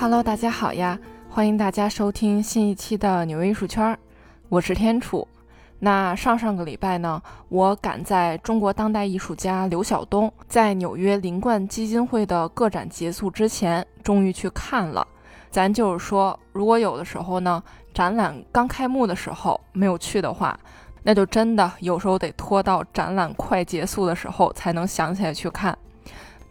Hello，大家好呀！欢迎大家收听新一期的纽约艺术圈，我是天楚。那上上个礼拜呢，我赶在中国当代艺术家刘晓东在纽约林冠基金会的个展结束之前，终于去看了。咱就是说，如果有的时候呢，展览刚开幕的时候没有去的话，那就真的有时候得拖到展览快结束的时候才能想起来去看。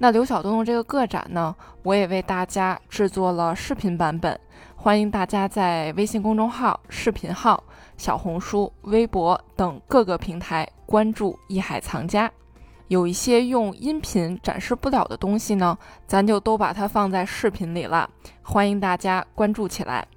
那刘晓东的这个个展呢，我也为大家制作了视频版本，欢迎大家在微信公众号、视频号、小红书、微博等各个平台关注“艺海藏家”。有一些用音频展示不了的东西呢，咱就都把它放在视频里了，欢迎大家关注起来。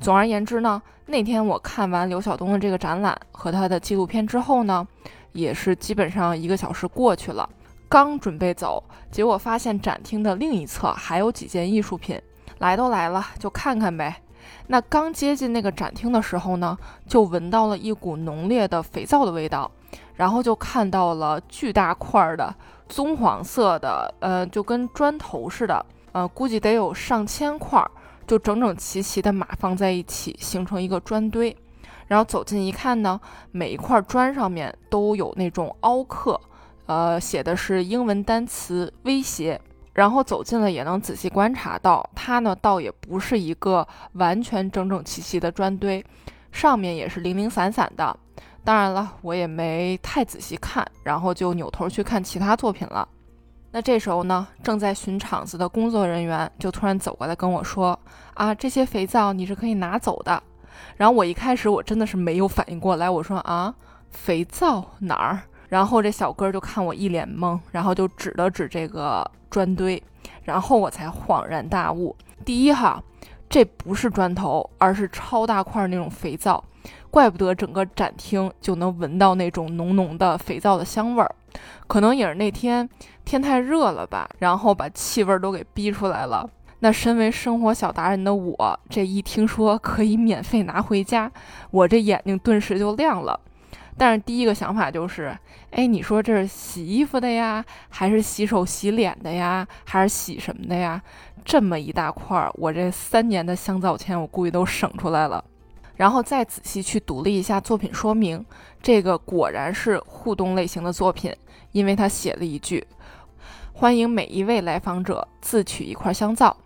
总而言之呢，那天我看完刘晓东的这个展览和他的纪录片之后呢，也是基本上一个小时过去了。刚准备走，结果发现展厅的另一侧还有几件艺术品。来都来了，就看看呗。那刚接近那个展厅的时候呢，就闻到了一股浓烈的肥皂的味道，然后就看到了巨大块的棕黄色的，呃，就跟砖头似的，呃，估计得有上千块，就整整齐齐的码放在一起，形成一个砖堆。然后走近一看呢，每一块砖上面都有那种凹刻。呃，写的是英文单词“威胁”，然后走近了也能仔细观察到，它呢倒也不是一个完全整整齐齐的砖堆，上面也是零零散散的。当然了，我也没太仔细看，然后就扭头去看其他作品了。那这时候呢，正在巡场子的工作人员就突然走过来跟我说：“啊，这些肥皂你是可以拿走的。”然后我一开始我真的是没有反应过来，我说：“啊，肥皂哪儿？”然后这小哥就看我一脸懵，然后就指了指这个砖堆，然后我才恍然大悟。第一哈，这不是砖头，而是超大块那种肥皂，怪不得整个展厅就能闻到那种浓浓的肥皂的香味儿，可能也是那天天太热了吧，然后把气味都给逼出来了。那身为生活小达人的我，这一听说可以免费拿回家，我这眼睛顿时就亮了。但是第一个想法就是，哎，你说这是洗衣服的呀，还是洗手洗脸的呀，还是洗什么的呀？这么一大块儿，我这三年的香皂钱，我估计都省出来了。然后再仔细去读了一下作品说明，这个果然是互动类型的作品，因为他写了一句：“欢迎每一位来访者自取一块香皂。”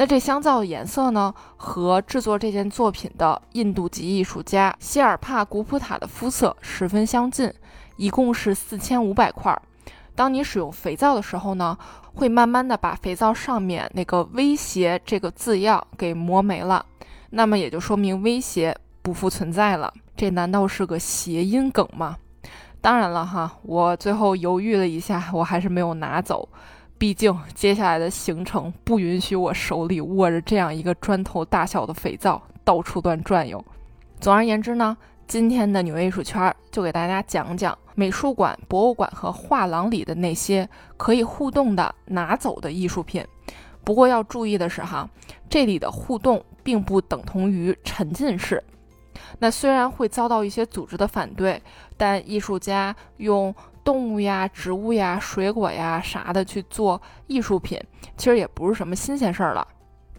那这香皂的颜色呢，和制作这件作品的印度籍艺术家希尔帕古普塔的肤色十分相近，一共是四千五百块。当你使用肥皂的时候呢，会慢慢的把肥皂上面那个“威胁”这个字样给磨没了，那么也就说明威胁不复存在了。这难道是个谐音梗吗？当然了哈，我最后犹豫了一下，我还是没有拿走。毕竟接下来的行程不允许我手里握着这样一个砖头大小的肥皂到处乱转悠。总而言之呢，今天的纽约艺术圈就给大家讲讲美术馆、博物馆和画廊里的那些可以互动的拿走的艺术品。不过要注意的是哈，这里的互动并不等同于沉浸式。那虽然会遭到一些组织的反对，但艺术家用。动物呀、植物呀、水果呀啥的去做艺术品，其实也不是什么新鲜事儿了。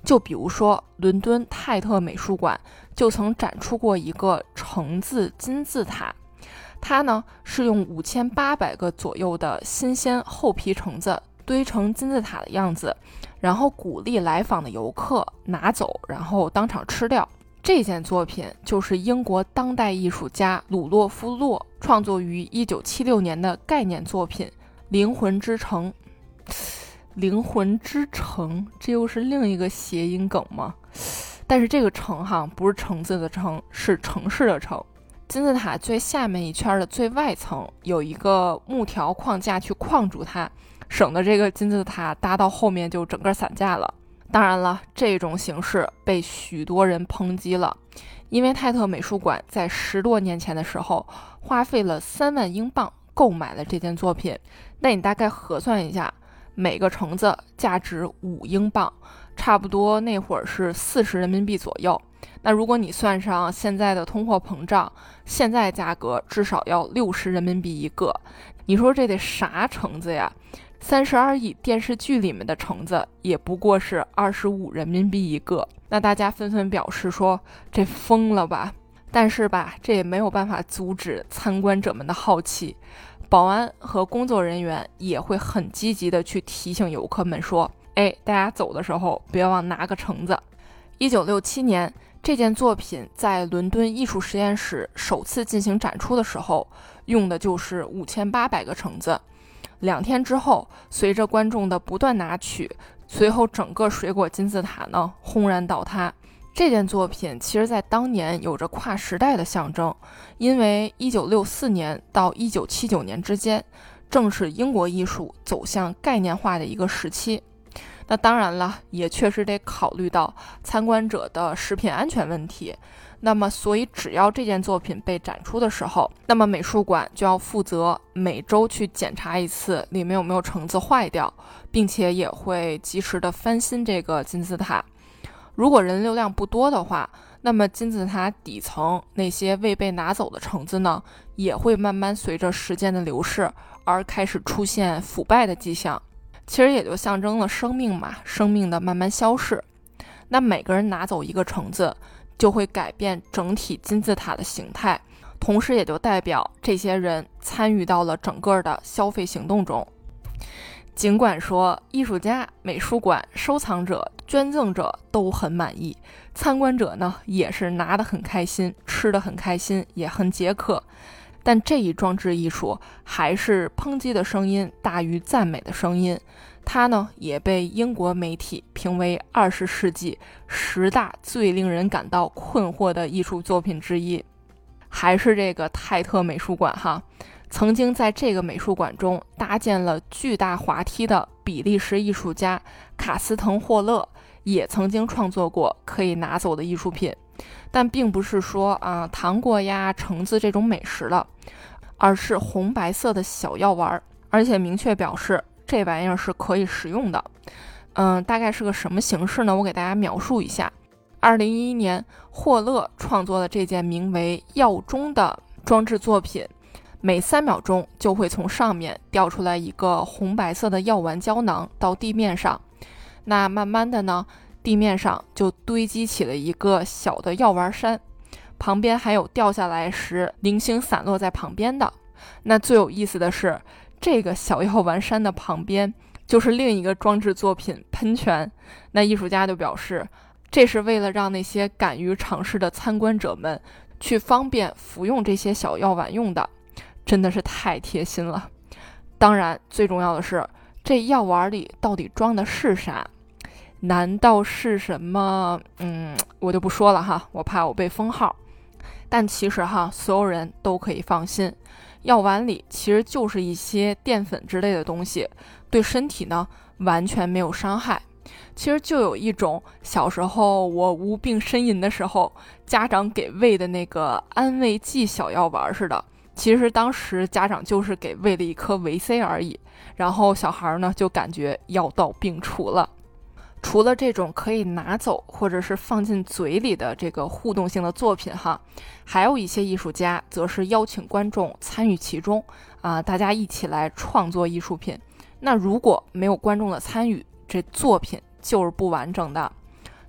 就比如说，伦敦泰特美术馆就曾展出过一个橙子金字塔，它呢是用五千八百个左右的新鲜厚皮橙子堆成金字塔的样子，然后鼓励来访的游客拿走，然后当场吃掉。这件作品就是英国当代艺术家鲁洛夫·洛创作于1976年的概念作品《灵魂之城》。灵魂之城，这又是另一个谐音梗吗？但是这个城哈不是橙子的城，是城市的城。金字塔最下面一圈的最外层有一个木条框架去框住它，省得这个金字塔搭到后面就整个散架了。当然了，这种形式被许多人抨击了，因为泰特美术馆在十多年前的时候花费了三万英镑购买了这件作品。那你大概核算一下，每个橙子价值五英镑，差不多那会儿是四十人民币左右。那如果你算上现在的通货膨胀，现在价格至少要六十人民币一个。你说这得啥橙子呀？三十二亿电视剧里面的橙子也不过是二十五人民币一个，那大家纷纷表示说这疯了吧？但是吧，这也没有办法阻止参观者们的好奇，保安和工作人员也会很积极的去提醒游客们说：“哎，大家走的时候别忘拿个橙子。”一九六七年，这件作品在伦敦艺术实验室首次进行展出的时候，用的就是五千八百个橙子。两天之后，随着观众的不断拿取，随后整个水果金字塔呢轰然倒塌。这件作品其实在当年有着跨时代的象征，因为1964年到1979年之间，正是英国艺术走向概念化的一个时期。那当然了，也确实得考虑到参观者的食品安全问题。那么，所以只要这件作品被展出的时候，那么美术馆就要负责每周去检查一次里面有没有橙子坏掉，并且也会及时的翻新这个金字塔。如果人流量不多的话，那么金字塔底层那些未被拿走的橙子呢，也会慢慢随着时间的流逝而开始出现腐败的迹象。其实也就象征了生命嘛，生命的慢慢消逝。那每个人拿走一个橙子。就会改变整体金字塔的形态，同时也就代表这些人参与到了整个的消费行动中。尽管说艺术家、美术馆、收藏者、捐赠者都很满意，参观者呢也是拿得很开心，吃得很开心，也很解渴，但这一装置艺术还是抨击的声音大于赞美的声音。它呢也被英国媒体评为二十世纪十大最令人感到困惑的艺术作品之一，还是这个泰特美术馆哈。曾经在这个美术馆中搭建了巨大滑梯的比利时艺术家卡斯滕霍勒也曾经创作过可以拿走的艺术品，但并不是说啊糖果呀、橙子这种美食了，而是红白色的小药丸，而且明确表示。这玩意儿是可以食用的，嗯，大概是个什么形式呢？我给大家描述一下。二零一一年，霍勒创作的这件名为“药钟”的装置作品，每三秒钟就会从上面掉出来一个红白色的药丸胶囊到地面上，那慢慢的呢，地面上就堆积起了一个小的药丸山，旁边还有掉下来时零星散落在旁边的。那最有意思的是。这个小药丸山的旁边就是另一个装置作品喷泉。那艺术家就表示，这是为了让那些敢于尝试的参观者们去方便服用这些小药丸用的，真的是太贴心了。当然，最重要的是，这药丸里到底装的是啥？难道是什么？嗯，我就不说了哈，我怕我被封号。但其实哈，所有人都可以放心。药丸里其实就是一些淀粉之类的东西，对身体呢完全没有伤害。其实就有一种小时候我无病呻吟的时候，家长给喂的那个安慰剂小药丸似的。其实当时家长就是给喂了一颗维 C 而已，然后小孩呢就感觉药到病除了。除了这种可以拿走或者是放进嘴里的这个互动性的作品哈，还有一些艺术家则是邀请观众参与其中啊，大家一起来创作艺术品。那如果没有观众的参与，这作品就是不完整的。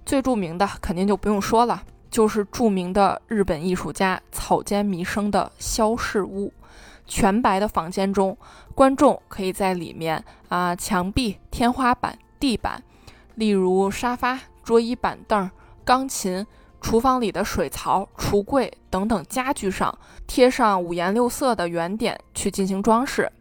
最著名的肯定就不用说了，就是著名的日本艺术家草间弥生的消逝屋。全白的房间中，观众可以在里面啊，墙壁、天花板、地板。例如沙发、桌椅板凳、钢琴、厨房里的水槽、橱柜等等家具上贴上五颜六色的圆点去进行装饰。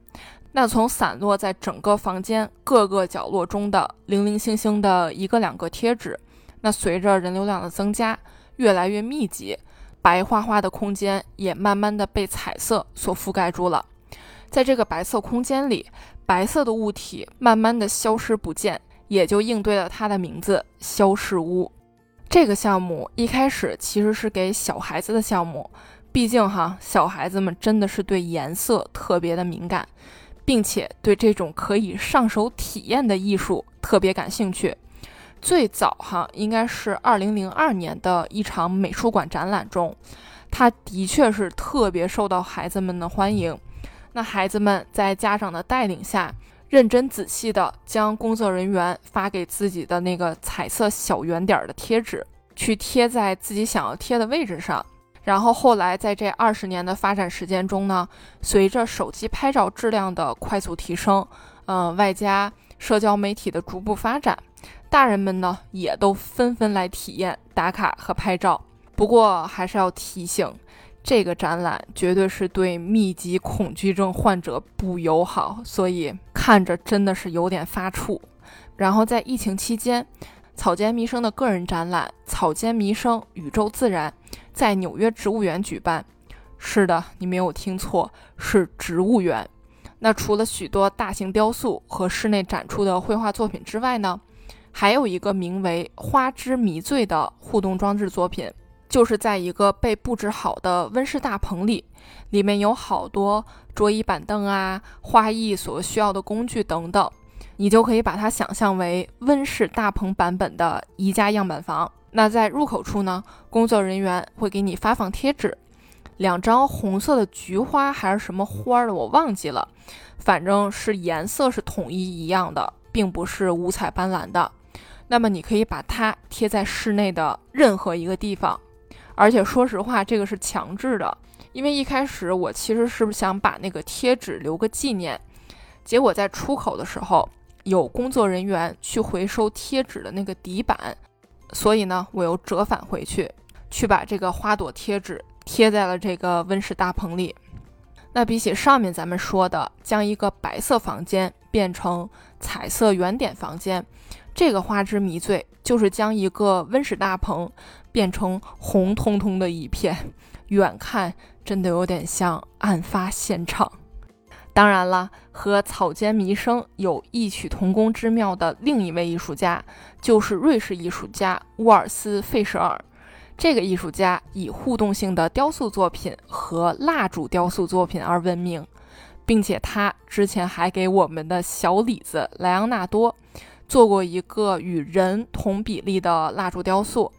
那从散落在整个房间各个角落中的零零星星的一个两个贴纸，那随着人流量的增加，越来越密集，白花花的空间也慢慢的被彩色所覆盖住了。在这个白色空间里，白色的物体慢慢的消失不见。也就应对了它的名字“消逝屋”。这个项目一开始其实是给小孩子的项目，毕竟哈，小孩子们真的是对颜色特别的敏感，并且对这种可以上手体验的艺术特别感兴趣。最早哈，应该是二零零二年的一场美术馆展览中，它的确是特别受到孩子们的欢迎。那孩子们在家长的带领下。认真仔细的将工作人员发给自己的那个彩色小圆点的贴纸，去贴在自己想要贴的位置上。然后后来在这二十年的发展时间中呢，随着手机拍照质量的快速提升，嗯，外加社交媒体的逐步发展，大人们呢也都纷纷来体验打卡和拍照。不过还是要提醒。这个展览绝对是对密集恐惧症患者不友好，所以看着真的是有点发怵。然后在疫情期间，草间弥生的个人展览《草间弥生宇宙自然》在纽约植物园举办。是的，你没有听错，是植物园。那除了许多大型雕塑和室内展出的绘画作品之外呢，还有一个名为《花之迷醉》的互动装置作品。就是在一个被布置好的温室大棚里，里面有好多桌椅板凳啊、花艺所需要的工具等等，你就可以把它想象为温室大棚版本的宜家样板房。那在入口处呢，工作人员会给你发放贴纸，两张红色的菊花还是什么花的，我忘记了，反正是颜色是统一一样的，并不是五彩斑斓的。那么你可以把它贴在室内的任何一个地方。而且说实话，这个是强制的，因为一开始我其实是想把那个贴纸留个纪念，结果在出口的时候有工作人员去回收贴纸的那个底板，所以呢，我又折返回去，去把这个花朵贴纸贴在了这个温室大棚里。那比起上面咱们说的将一个白色房间变成彩色圆点房间，这个花之迷醉就是将一个温室大棚。变成红彤彤的一片，远看真的有点像案发现场。当然了，和草间弥生有异曲同工之妙的另一位艺术家，就是瑞士艺术家沃尔斯·费舍尔。这个艺术家以互动性的雕塑作品和蜡烛雕塑作品而闻名，并且他之前还给我们的小李子莱昂纳多做过一个与人同比例的蜡烛雕塑。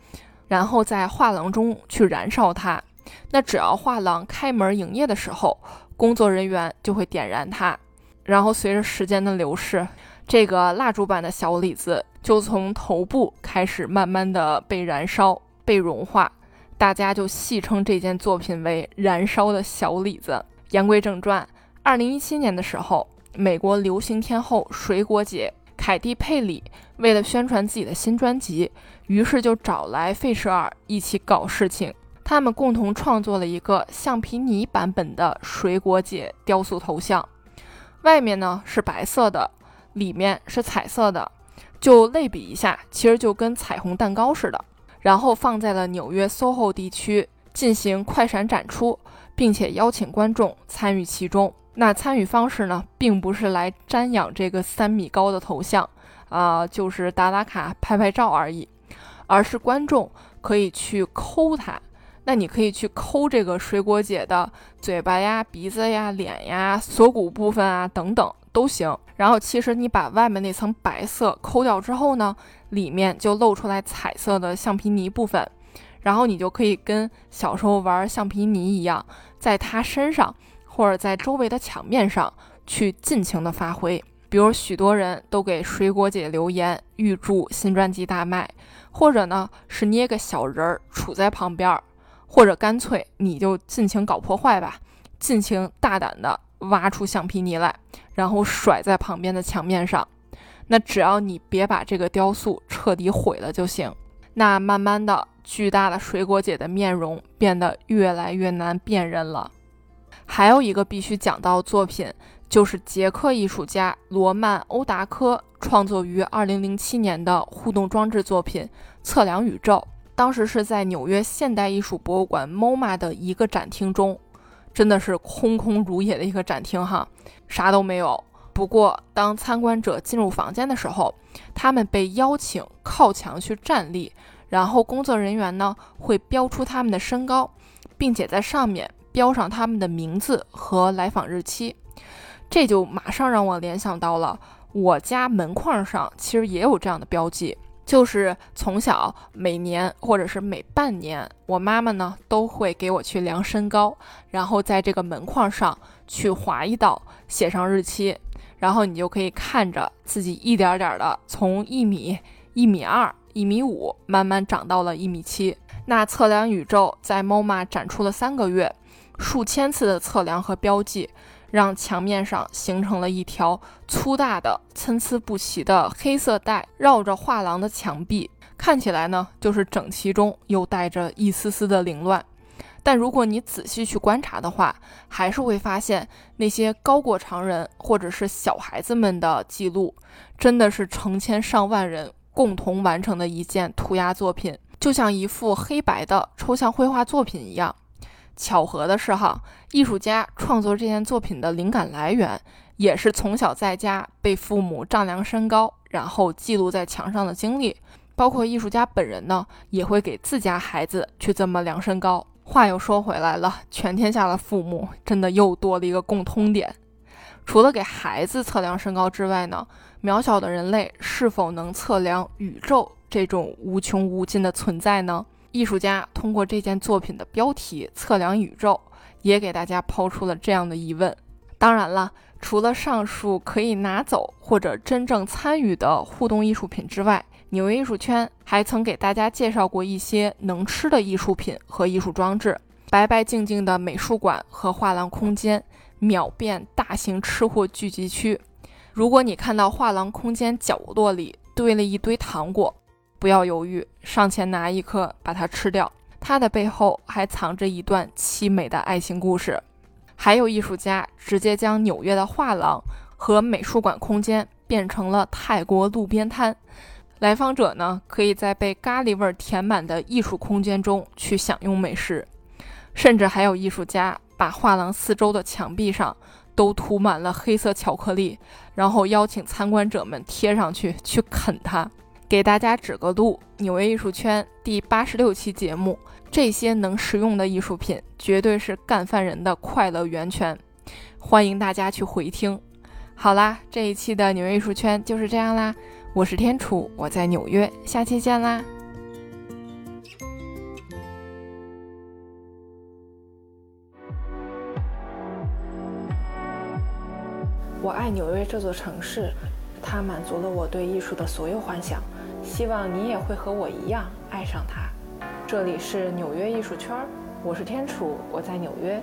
然后在画廊中去燃烧它，那只要画廊开门营业的时候，工作人员就会点燃它。然后随着时间的流逝，这个蜡烛版的小李子就从头部开始慢慢的被燃烧、被融化，大家就戏称这件作品为“燃烧的小李子”。言归正传，二零一七年的时候，美国流行天后水果姐凯蒂·佩里为了宣传自己的新专辑。于是就找来费舍尔一起搞事情，他们共同创作了一个橡皮泥版本的水果姐雕塑头像，外面呢是白色的，里面是彩色的，就类比一下，其实就跟彩虹蛋糕似的。然后放在了纽约 SOHO 地区进行快闪展出，并且邀请观众参与其中。那参与方式呢，并不是来瞻仰这个三米高的头像啊，就是打打卡、拍拍照而已。而是观众可以去抠它，那你可以去抠这个水果姐的嘴巴呀、鼻子呀、脸呀、锁骨部分啊等等都行。然后其实你把外面那层白色抠掉之后呢，里面就露出来彩色的橡皮泥部分，然后你就可以跟小时候玩橡皮泥一样，在它身上或者在周围的墙面上去尽情的发挥。比如许多人都给水果姐留言，预祝新专辑大卖。或者呢，是捏个小人儿杵在旁边，或者干脆你就尽情搞破坏吧，尽情大胆的挖出橡皮泥来，然后甩在旁边的墙面上。那只要你别把这个雕塑彻底毁了就行。那慢慢的，巨大的水果姐的面容变得越来越难辨认了。还有一个必须讲到作品，就是捷克艺术家罗曼·欧达科。创作于二零零七年的互动装置作品《测量宇宙》，当时是在纽约现代艺术博物馆 MoMA 的一个展厅中，真的是空空如也的一个展厅哈，啥都没有。不过，当参观者进入房间的时候，他们被邀请靠墙去站立，然后工作人员呢会标出他们的身高，并且在上面标上他们的名字和来访日期，这就马上让我联想到了。我家门框上其实也有这样的标记，就是从小每年或者是每半年，我妈妈呢都会给我去量身高，然后在这个门框上去划一道，写上日期，然后你就可以看着自己一点点的从一米、一米二、一米五慢慢长到了一米七。那测量宇宙在 MoMA 展出了三个月，数千次的测量和标记，让墙面上形成了一条粗大的、参差不齐的黑色带，绕着画廊的墙壁，看起来呢就是整齐中又带着一丝丝的凌乱。但如果你仔细去观察的话，还是会发现那些高过常人或者是小孩子们的记录，真的是成千上万人共同完成的一件涂鸦作品。就像一幅黑白的抽象绘画作品一样。巧合的是，哈，艺术家创作这件作品的灵感来源，也是从小在家被父母丈量身高，然后记录在墙上的经历。包括艺术家本人呢，也会给自家孩子去这么量身高。话又说回来了，全天下的父母真的又多了一个共通点：除了给孩子测量身高之外呢，渺小的人类是否能测量宇宙？这种无穷无尽的存在呢？艺术家通过这件作品的标题“测量宇宙”，也给大家抛出了这样的疑问。当然了，除了上述可以拿走或者真正参与的互动艺术品之外，纽约艺术圈还曾给大家介绍过一些能吃的艺术品和艺术装置。白白净净的美术馆和画廊空间，秒变大型吃货聚集区。如果你看到画廊空间角落里堆了一堆糖果，不要犹豫，上前拿一颗，把它吃掉。它的背后还藏着一段凄美的爱情故事。还有艺术家直接将纽约的画廊和美术馆空间变成了泰国路边摊，来访者呢可以在被咖喱味填满的艺术空间中去享用美食。甚至还有艺术家把画廊四周的墙壁上都涂满了黑色巧克力，然后邀请参观者们贴上去去啃它。给大家指个路，纽约艺术圈第八十六期节目，这些能食用的艺术品绝对是干饭人的快乐源泉，欢迎大家去回听。好啦，这一期的纽约艺术圈就是这样啦，我是天楚，我在纽约，下期见啦。我爱纽约这座城市，它满足了我对艺术的所有幻想。希望你也会和我一样爱上它。这里是纽约艺术圈，我是天楚，我在纽约。